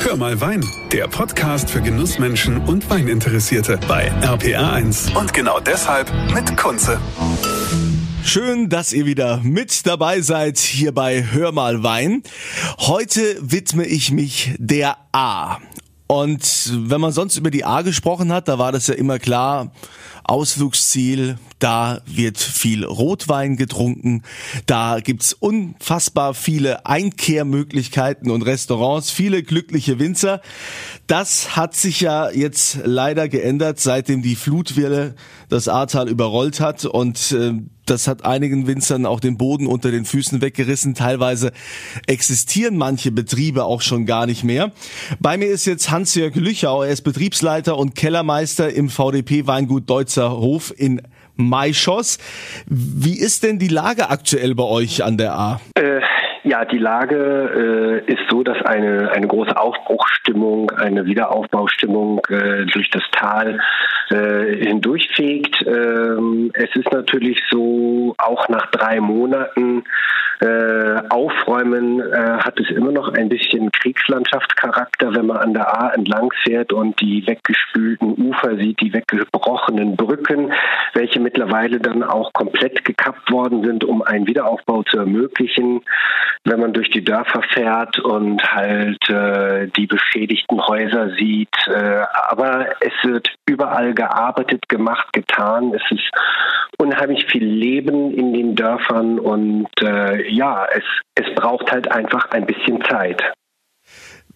Hör mal Wein, der Podcast für Genussmenschen und Weininteressierte bei RPR1. Und genau deshalb mit Kunze. Schön, dass ihr wieder mit dabei seid hier bei Hör mal Wein. Heute widme ich mich der A. Und wenn man sonst über die A gesprochen hat, da war das ja immer klar, Ausflugsziel, da wird viel Rotwein getrunken, da gibt's unfassbar viele Einkehrmöglichkeiten und Restaurants, viele glückliche Winzer. Das hat sich ja jetzt leider geändert, seitdem die Flutwelle das Ahrtal überrollt hat. Und äh, das hat einigen Winzern auch den Boden unter den Füßen weggerissen. Teilweise existieren manche Betriebe auch schon gar nicht mehr. Bei mir ist jetzt Hans-Jörg Lüchau. Er ist Betriebsleiter und Kellermeister im VDP Weingut Deutzer Hof in Maischoss. Wie ist denn die Lage aktuell bei euch an der A? Äh, ja, die Lage äh, ist so, dass eine, eine große Aufbruchstimmung, eine Wiederaufbaustimmung äh, durch das Tal äh, hindurchfegt. Ähm, es ist natürlich so, auch nach drei Monaten äh, Aufräumen äh, hat es immer noch ein bisschen Kriegslandschaftscharakter, wenn man an der A entlang fährt und die weggespülten Ufer sieht, die weggebrochenen Brücken, welche mittlerweile dann auch komplett gekappt worden sind, um einen Wiederaufbau zu ermöglichen. Wenn man durch die Dörfer fährt und halt äh, die beschädigten Häuser sieht, äh, aber es wird überall gearbeitet, gemacht, getan. Es ist unheimlich viel Leben in den Dörfern und äh, ja, es, es braucht halt einfach ein bisschen Zeit.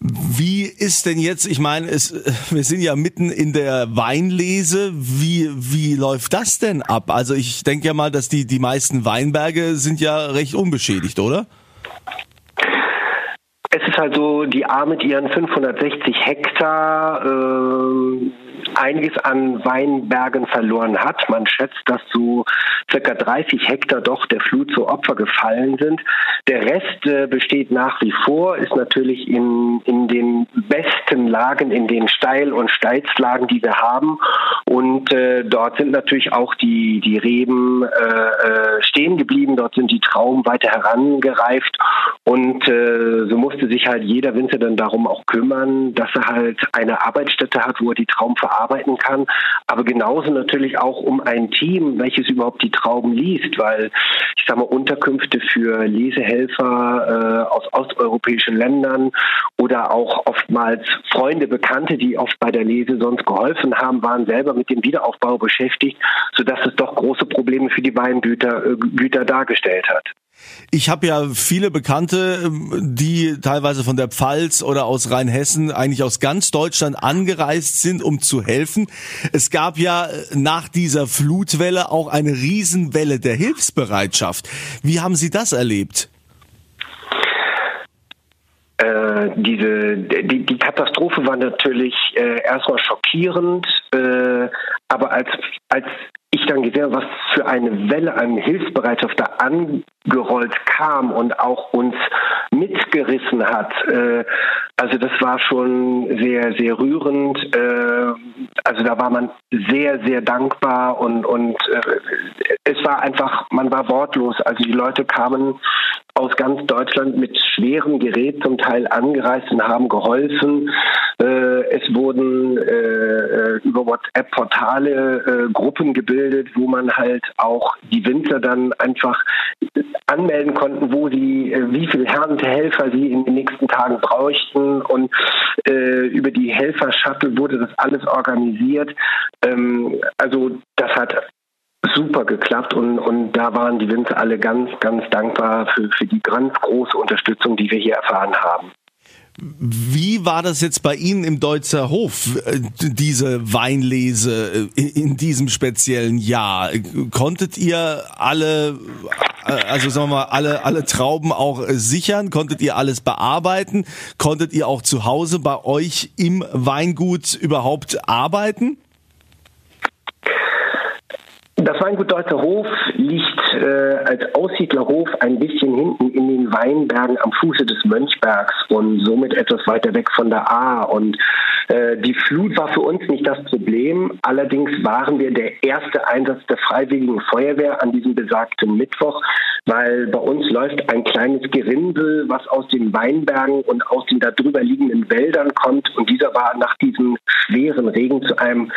Wie ist denn jetzt, ich meine, es, wir sind ja mitten in der Weinlese, wie, wie läuft das denn ab? Also ich denke ja mal, dass die, die meisten Weinberge sind ja recht unbeschädigt, oder? Es ist halt so, die A mit ihren 560 Hektar äh, einiges an Weinbergen verloren hat. Man schätzt, dass so circa 30 Hektar doch der Flut zu Opfer gefallen sind. Der Rest äh, besteht nach wie vor, ist natürlich in, in den besten Lagen, in den Steil- und Steilslagen, die wir haben. Und äh, dort sind natürlich auch die, die Reben äh, äh stehen geblieben. Dort sind die Trauben weiter herangereift. Und äh, so musste sich halt jeder Winzer dann darum auch kümmern, dass er halt eine Arbeitsstätte hat, wo er die Trauben verarbeiten kann. Aber genauso natürlich auch um ein Team, welches überhaupt die Trauben liest, weil ich sage mal Unterkünfte für Lesehelfer äh, aus osteuropäischen Ländern oder auch oftmals Freunde, Bekannte, die oft bei der Lese sonst geholfen haben, waren selber mit dem Wiederaufbau beschäftigt, sodass es doch große Probleme für die Weingüter äh, Güter dargestellt hat. Ich habe ja viele Bekannte, ähm, die teilweise von der Pfalz oder aus Rheinhessen, eigentlich aus ganz Deutschland angereist sind, um zu helfen. Es gab ja äh, nach dieser Flutwelle auch eine Riesenwelle der Hilfsbereitschaft. Wie haben Sie das erlebt? Äh, diese die, die Katastrophe war natürlich äh, erstmal schockierend, äh, aber als als ich dann gesehen was für eine Welle an Hilfsbereitschaft da angerollt kam und auch uns mitgerissen hat. Äh, also das war schon sehr, sehr rührend. Äh, also da war man sehr, sehr dankbar und, und äh, es war einfach, man war wortlos. Also die Leute kamen aus ganz Deutschland mit schwerem Gerät zum Teil angereist und haben geholfen. Äh, es wurden über WhatsApp-Portale Gruppen gebildet, wo man halt auch die Winzer dann einfach anmelden konnten, wo sie, wie viele Helfer sie in den nächsten Tagen bräuchten. Und äh, über die Helfer-Shuttle wurde das alles organisiert. Ähm, also das hat super geklappt und, und da waren die Winzer alle ganz, ganz dankbar für, für die ganz große Unterstützung, die wir hier erfahren haben. Wie war das jetzt bei Ihnen im Deutzer Hof, äh, diese Weinlese äh, in diesem speziellen Jahr? Konntet ihr alle, also sagen wir mal, alle, alle Trauben auch sichern? Konntet ihr alles bearbeiten? Konntet ihr auch zu Hause bei euch im Weingut überhaupt arbeiten? Das Weingut Deutzer Hof liegt äh, als Aussiedlerhof ein bisschen hinten in den Weinbergen am Fuße des Mönchbergs und somit etwas weiter weg von der A. Und Äh, die Flut war für uns nicht das Problem. Allerdings waren wir der erste Einsatz der Freiwilligen Feuerwehr an diesem besagten Mittwoch, weil bei uns läuft ein kleines Gerinnsel, was aus den Weinbergen und aus den darüber liegenden Wäldern kommt. Und dieser war nach diesem schweren Regen zu einem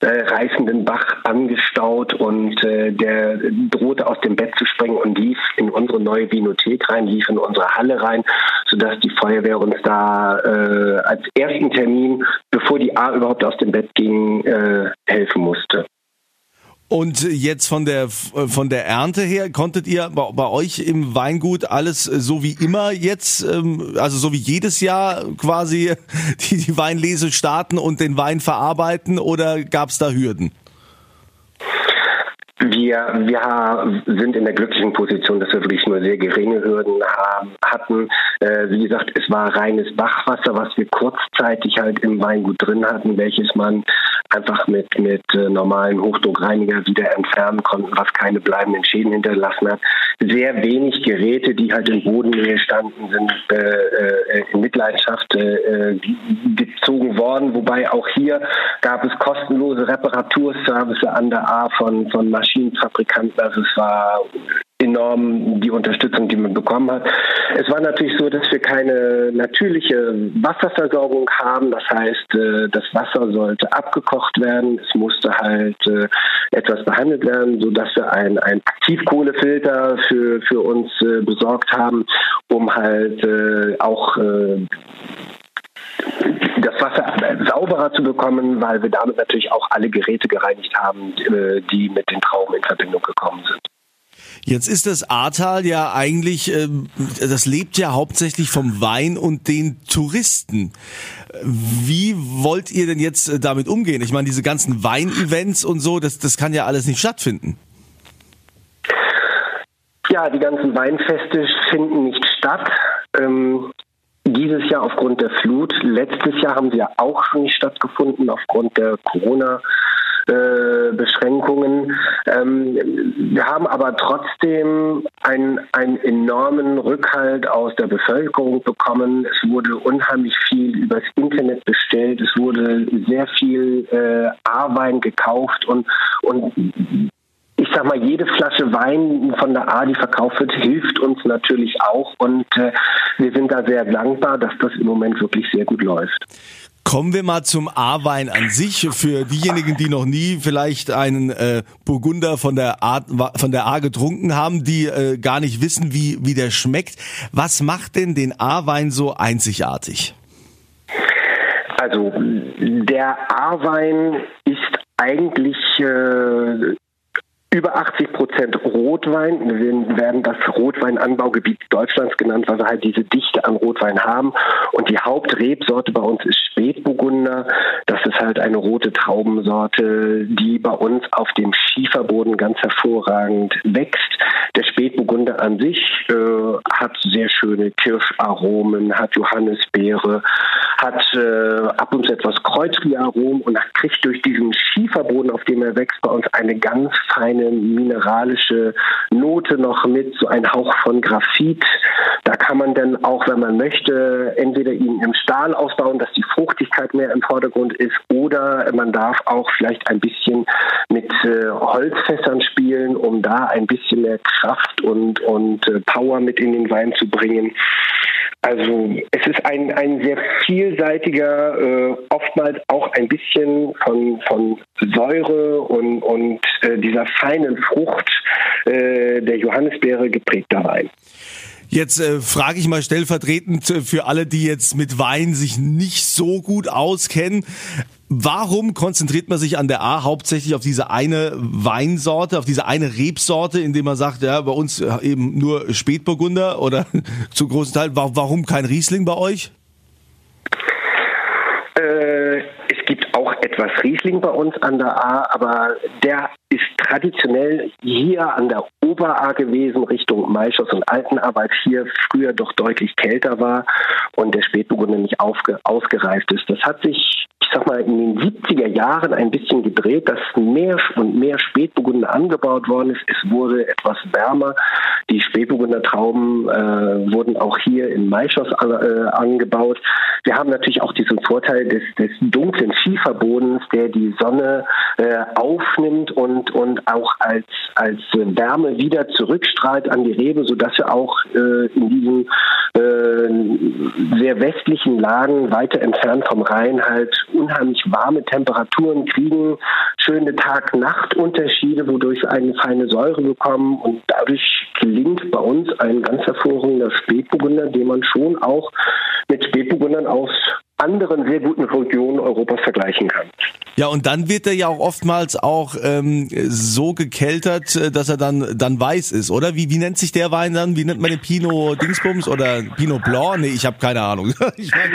äh, reißenden Bach angestaut und äh, der drohte aus dem Bett zu springen und lief in unsere neue Vinothek rein, lief in unsere Halle rein, sodass die Feuerwehr uns da äh, als ersten Termin, bevor die A überhaupt aus dem Bett ging, äh, helfen musste. Und jetzt von der von der Ernte her konntet ihr bei, bei, euch im Weingut alles so wie immer jetzt, ähm, also so wie jedes Jahr quasi die, die Weinlese starten und den Wein verarbeiten oder gab es da Hürden? Wir, wir sind in der glücklichen Position, dass wir wirklich nur sehr geringe Hürden haben, hatten. Äh, wie gesagt, es war reines Bachwasser, was wir kurzzeitig halt im Weingut drin hatten, welches man einfach mit, mit äh, normalen Hochdruckreiniger wieder entfernen konnte, was keine bleibenden Schäden hinterlassen hat. Sehr wenig Geräte, die halt in Bodennähe standen, sind äh, äh in Mitleidenschaft äh, gezogen worden. Wobei auch hier gab es kostenlose Reparaturservice an der A von, von Maschinen Maschinenfabrikanten. Also es war enorm die Unterstützung, die man bekommen hat. Es war natürlich so, dass wir keine natürliche Wasserversorgung haben. Das heißt, äh, das Wasser sollte abgekocht werden. Es musste halt äh, etwas behandelt werden, sodass wir ein, ein Aktivkohlefilter für, für uns äh, besorgt haben, um halt auch das Wasser sauberer zu bekommen, weil wir damit natürlich auch alle Geräte gereinigt haben, die mit den Trauben in Verbindung gekommen sind. Jetzt ist das Ahrtal ja eigentlich, ähm, das lebt ja hauptsächlich vom Wein und den Touristen. Wie wollt ihr denn jetzt äh, damit umgehen? Ich meine, diese ganzen Weinevents und so, das, das kann ja alles nicht stattfinden. Ja, die ganzen Weinfeste finden nicht statt. Ähm, dieses Jahr aufgrund der Flut. Letztes Jahr haben sie ja auch schon nicht stattgefunden aufgrund der Corona. Beschränkungen. Ähm, wir haben aber trotzdem einen, einen enormen Rückhalt aus der Bevölkerung bekommen. Es wurde unheimlich viel übers Internet bestellt. Es wurde sehr viel äh, A-Wein gekauft und, und ich sag mal, jede Flasche Wein von der A, die verkauft wird, hilft uns natürlich auch und äh, wir sind da sehr dankbar, dass das im Moment wirklich sehr gut läuft. Kommen wir mal zum A-Wein an sich. Für diejenigen, die noch nie vielleicht einen äh, Burgunder von der, A, von der A getrunken haben, die äh, gar nicht wissen, wie, wie der schmeckt. Was macht denn den A-Wein so einzigartig? Also der A-Wein ist eigentlich äh, über 80 Prozent Rotwein. Wir werden das Rotweinanbaugebiet Deutschlands genannt, weil wir halt diese Dichte an Rotwein haben. Und die Hauptrebsorte bei uns ist Spätburgunder. Das ist halt eine rote Traubensorte, die bei uns auf dem Schieferboden ganz hervorragend wächst. Der Spätburgunder an sich äh, hat sehr schöne Kirscharomen, hat Johannisbeere, hat äh, ab und zu etwas Kreuzbieraromen und kriegt durch diesen Schieferboden, auf dem er wächst, bei uns eine ganz feine mineralische Note noch mit, so ein Hauch von Graphit. Da kann man dann auch, wenn man möchte, entweder ihn im Stahl ausbauen, dass die Fruchtigkeit mehr im Vordergrund ist, oder man darf auch vielleicht ein bisschen mit äh, Holzfässern spielen, um da ein bisschen mehr Kraft und, und äh, Power mit in den Wein zu bringen. Also es ist ein, ein sehr vielseitiger, äh, oftmals auch ein bisschen von, von Säure und, und äh, dieser feinen Frucht äh, der Johannisbeere geprägter Wein. Jetzt äh, frage ich mal stellvertretend für alle, die jetzt mit Wein sich nicht so gut auskennen. Warum konzentriert man sich an der A hauptsächlich auf diese eine Weinsorte, auf diese eine Rebsorte, indem man sagt, ja, bei uns äh, eben nur Spätburgunder oder zum großen Teil, warum kein Riesling bei euch? Äh, es gibt auch etwas Riesling bei uns an der A, aber der ist traditionell hier an der Ober-A gewesen, Richtung Maischos und Altenaar, weil es hier früher doch deutlich kälter war und der Spätburgunder nicht aufge ausgereift ist. Das hat sich sag mal, in den 70er Jahren ein bisschen gedreht, dass mehr und mehr Spätburgunder angebaut worden ist. Es wurde etwas wärmer. Die Spätburgunder Trauben äh, wurden auch hier in Maischoss äh, angebaut. Wir haben natürlich auch diesen Vorteil des, des dunklen Schieferbodens, der die Sonne äh, aufnimmt und, und auch als, als Wärme wieder zurückstrahlt an die Rebe, sodass wir auch äh, in diesen äh, sehr westlichen Lagen weiter entfernt vom Rhein halt unheimlich warme Temperaturen kriegen, schöne Tag-Nacht-Unterschiede, wodurch wir eine feine Säure bekommen und dadurch gelingt bei uns ein ganz hervorragender Spätburgunder, den man schon auch mit Spätburgundern aus anderen sehr guten Regionen Europas vergleichen kann. Ja, und dann wird er ja auch oftmals auch ähm, so gekeltert, äh, dass er dann dann weiß ist, oder? Wie, wie nennt sich der Wein dann? Wie nennt man den Pinot Dingsbums oder Pinot Blanc? Nee, ich habe keine Ahnung. ich weiß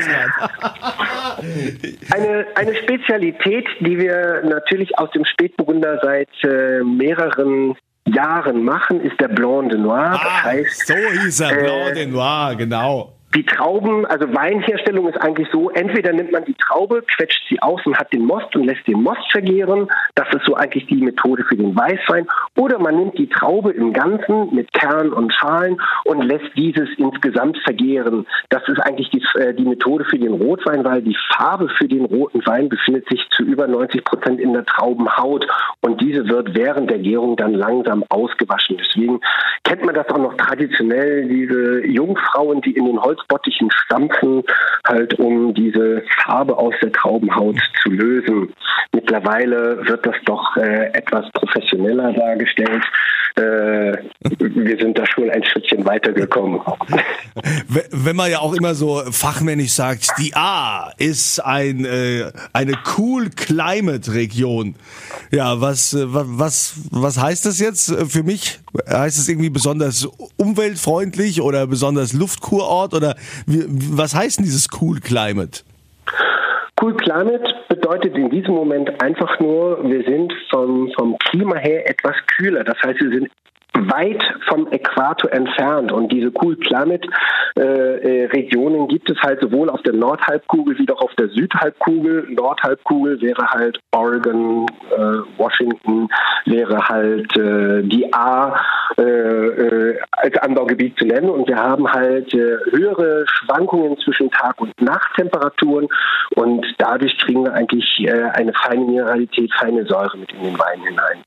nicht. eine, eine Spezialität, die wir natürlich aus dem Spätburgunder seit äh, mehreren Jahren machen, ist der Blanc de Noir. Ah, das heißt, so hieß er, Blanc de Noir, genau die Trauben, also Weinherstellung ist eigentlich so, entweder nimmt man die Traube, quetscht sie aus und hat den Most und lässt den Most vergehren. Das ist so eigentlich die Methode für den Weißwein. Oder man nimmt die Traube im Ganzen mit Kern und Schalen und lässt dieses insgesamt vergehren. Das ist eigentlich die, äh, die Methode für den Rotwein, weil die Farbe für den roten Wein befindet sich zu über 90 Prozent in der Traubenhaut und diese wird während der Gärung dann langsam ausgewaschen. Deswegen kennt man das auch noch traditionell, diese Jungfrauen, die in den Holz Bottichen stampfen, halt um diese Farbe aus der Traubenhaut zu lösen. Mittlerweile wird das doch äh, etwas professioneller dargestellt. Äh, wir sind da schon ein Schrittchen weitergekommen. Wenn man ja auch immer so fachmännisch sagt, die A ist ein, äh, eine Cool Climate Region. Ja, was, äh, was, was heißt das jetzt für mich? Heißt es irgendwie besonders umweltfreundlich oder besonders Luftkurort oder wie, was heißt denn dieses Cool Climate? Cool Climate bedeutet in diesem Moment einfach nur, wir sind vom, vom Klima her etwas kühler. Das heißt, wir sind weit vom Äquator entfernt. Und diese Cool Climate äh, äh, Regionen gibt es halt sowohl auf der Nordhalbkugel wie auch auf der Südhalbkugel. Nordhalbkugel wäre halt Oregon, äh, Washington, wäre halt äh, die A äh, äh, als Anbaugebiet zu nennen. Und wir haben halt höhere Schwankungen zwischen Tag- und Nachttemperaturen. Und dadurch kriegen wir eigentlich eine feine Mineralität, feine Säure mit in den Wein hinein.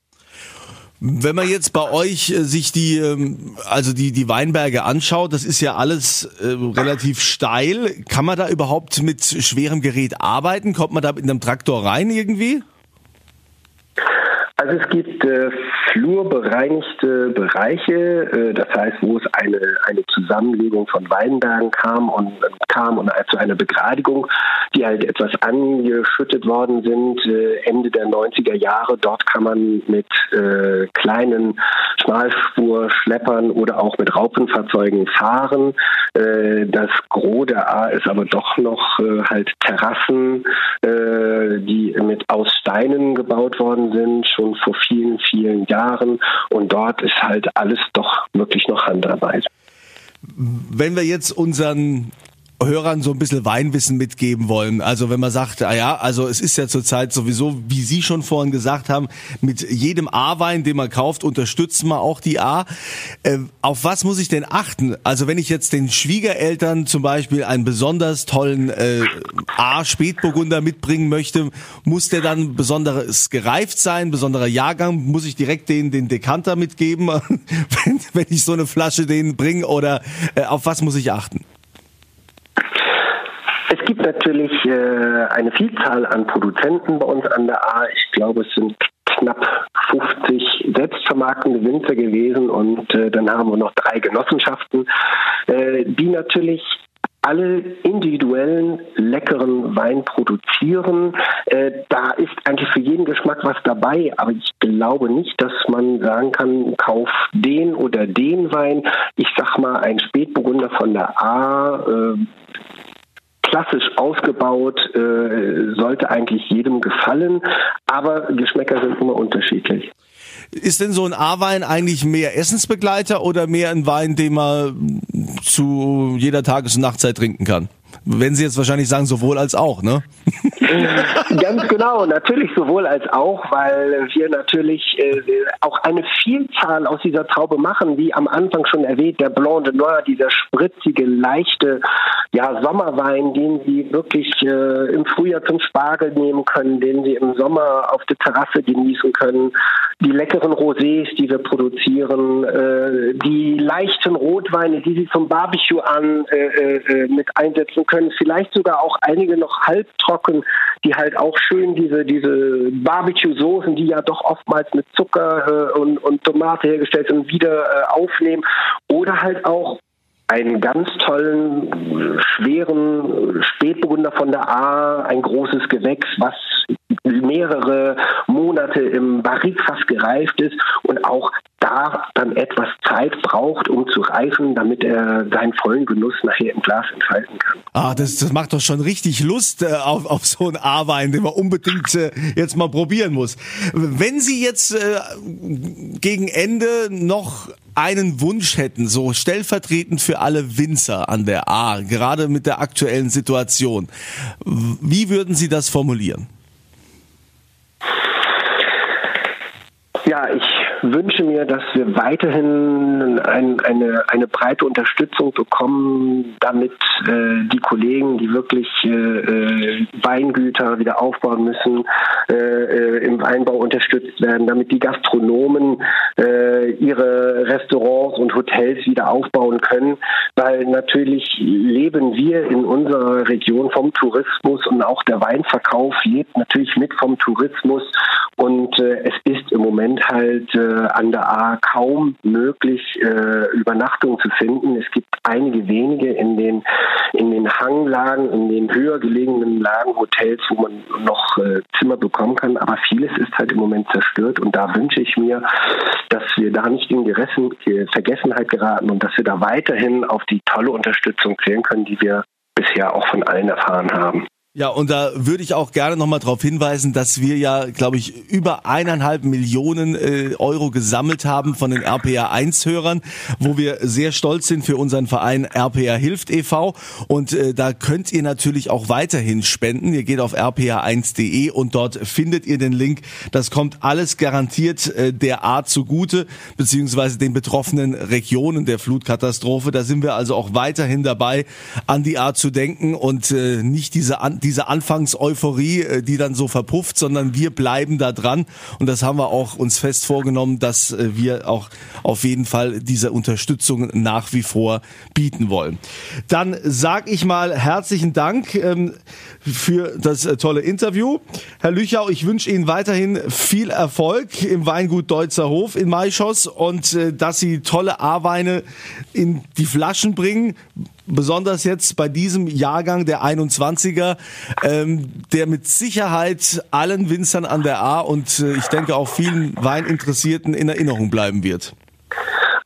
Wenn man jetzt bei euch äh, sich die, ähm, also die, die Weinberge anschaut, das ist ja alles äh, relativ steil. Kann man da überhaupt mit schwerem Gerät arbeiten? Kommt man da mit einem Traktor rein irgendwie? Also es gibt äh, flurbereinigte Bereiche, äh, das heißt, wo es eine, eine Zusammenlegung von Weinbergen kam und kam und zu einer Begradigung, die halt etwas angeschüttet worden sind äh, Ende der 90er Jahre. Dort kann man mit äh, kleinen Schmalspurschleppern oder auch mit Raupenfahrzeugen fahren. Äh, das Gros der A ist aber doch noch äh, halt Terrassen, äh, die mit aus Steinen gebaut worden sind, schon vor vielen, vielen Jahren. Und dort ist halt alles doch wirklich noch Handarbeit. Wenn wir jetzt unseren Hörern so ein bisschen Weinwissen mitgeben wollen. Also wenn man sagt, ah ja, also es ist ja zurzeit sowieso, wie Sie schon vorhin gesagt haben, mit jedem A-Wein, den man kauft, unterstützt man auch die A. Äh, auf was muss ich denn achten? Also wenn ich jetzt den Schwiegereltern zum Beispiel einen besonders tollen äh, A-Spätburgunder mitbringen möchte, muss der dann besonderes gereift sein, besonderer Jahrgang? Muss ich direkt den, den Dekanter mitgeben, wenn, wenn ich so eine Flasche denen bringe? Oder äh, auf was muss ich achten? Es gibt natürlich äh, eine Vielzahl an Produzenten bei uns an der A. Ich glaube, es sind knapp 50 selbstvermarktende Winzer gewesen und äh, dann haben wir noch drei Genossenschaften, äh, die natürlich alle individuellen leckeren Wein produzieren. Äh, da ist eigentlich für jeden Geschmack was dabei, aber ich glaube nicht, dass man sagen kann, kauf den oder den Wein. Ich sag mal, ein Spätburgunder von der A äh, klassisch ausgebaut, äh, sollte eigentlich jedem gefallen, aber Geschmäcker sind immer unterschiedlich. Ist denn so ein A-Wein eigentlich mehr Essensbegleiter oder mehr ein Wein, den man zu jeder Tages- und Nachtzeit trinken kann? Wenn Sie jetzt wahrscheinlich sagen, sowohl als auch, ne? Ganz genau, natürlich sowohl als auch, weil wir natürlich äh, auch eine Vielzahl aus dieser Traube machen, wie am Anfang schon erwähnt, der Blanc de Noir, dieser spritzige, leichte ja, Sommerwein, den Sie wirklich äh, im Frühjahr zum Spargel nehmen können, den Sie im Sommer auf der Terrasse genießen können, die leckeren Rosés, die wir produzieren, äh, die leichten Rotweine, die Sie zum Barbecue an äh, äh, mit einsetzen können, vielleicht sogar auch einige noch halbtrocken, die halt auch schön diese diese Barbecue-Soßen, die ja doch oftmals mit Zucker äh, und, und Tomate hergestellt sind, wieder äh, aufnehmen. Oder halt auch einen ganz tollen, schweren Spätburgunder von der A, ein großes Gewächs, was mehrere Monate im Barrikfass gereift ist und auch da dann etwas Zeit braucht, um zu reifen, damit er seinen vollen Genuss nachher im Glas entfalten kann. Ah, das, das macht doch schon richtig Lust äh, auf, auf so einen A-Wein, den man unbedingt äh, jetzt mal probieren muss. Wenn Sie jetzt äh, gegen Ende noch einen Wunsch hätten, so stellvertretend für alle Winzer an der A, gerade mit der aktuellen Situation, wie würden Sie das formulieren? Ja, ich wünsche mir, dass wir weiterhin ein, eine, eine breite Unterstützung bekommen, damit äh, die Kollegen, die wirklich äh, äh Weingüter wieder aufbauen müssen, äh, äh, im Weinbau unterstützt werden, damit die Gastronomen äh, ihre Restaurants und Hotels wieder aufbauen können, weil natürlich leben wir in unserer Region vom Tourismus und auch der Weinverkauf lebt natürlich mit vom Tourismus und äh, es ist im Moment halt äh, an der A kaum möglich, äh, Übernachtung zu finden. Es gibt einige wenige in den, in den Hanglagen, in den höher gelegenen Lagen, Hotels, wo man noch äh, Zimmer bekommen kann. Aber vieles ist halt im Moment zerstört. Und da wünsche ich mir, dass wir da nicht in Geressen, Vergessenheit geraten und dass wir da weiterhin auf die tolle Unterstützung zählen können, die wir bisher auch von allen erfahren haben. Ja, und da würde ich auch gerne nochmal darauf hinweisen, dass wir ja, glaube ich, über eineinhalb Millionen äh, Euro gesammelt haben von den RPA 1-Hörern, wo wir sehr stolz sind für unseren Verein RPA Hilft e.V. Und äh, da könnt ihr natürlich auch weiterhin spenden. Ihr geht auf rpa1.de und dort findet ihr den Link. Das kommt alles garantiert äh, der Art zugute, beziehungsweise den betroffenen Regionen der Flutkatastrophe. Da sind wir also auch weiterhin dabei, an die Art zu denken und äh, nicht diese, an, diese Anfangseuphorie, äh, die dann so verpufft, sondern wir bleiben da dran und das haben wir auch uns fest vorgenommen, dass äh, wir auch auf jeden Fall diese Unterstützung nach wie vor bieten wollen. Dann sag ich mal herzlichen Dank ähm, für das äh, tolle Interview. Herr Lüchau, ich wünsche Ihnen weiterhin viel Erfolg im Weingut Deutzer Hof in Maischoss und dass Sie tolle A-Weine in die Flaschen bringen besonders jetzt bei diesem Jahrgang der 21er, ähm, der mit Sicherheit allen Winzern an der A und äh, ich denke auch vielen Weininteressierten in Erinnerung bleiben wird.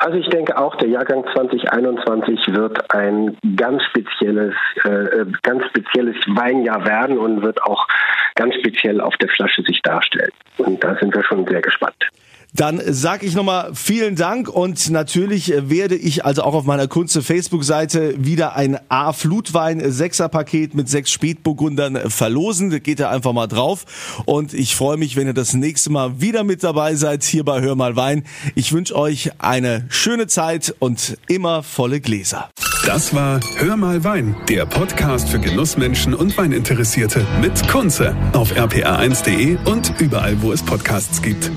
Also ich denke auch, der Jahrgang 2021 wird ein ganz spezielles, äh, äh, ganz spezielles Weinjahr werden und wird auch ganz speziell auf der Flasche sich darstellen. Und da sind wir schon sehr gespannt. Dann sage ich nochmal vielen Dank und natürlich werde ich also auch auf meiner Kunze Facebook-Seite wieder ein A-Flutwein-Sechser-Paket mit sechs Spätburgundern verlosen. Da geht ihr einfach mal drauf und ich freue mich, wenn ihr das nächste Mal wieder mit dabei seid hier bei Hör mal Wein. Ich wünsche euch eine schöne Zeit und immer volle Gläser. Das war Hör mal Wein, der Podcast für Genussmenschen und Weininteressierte mit Kunze auf rpa1.de und überall, wo es Podcasts gibt.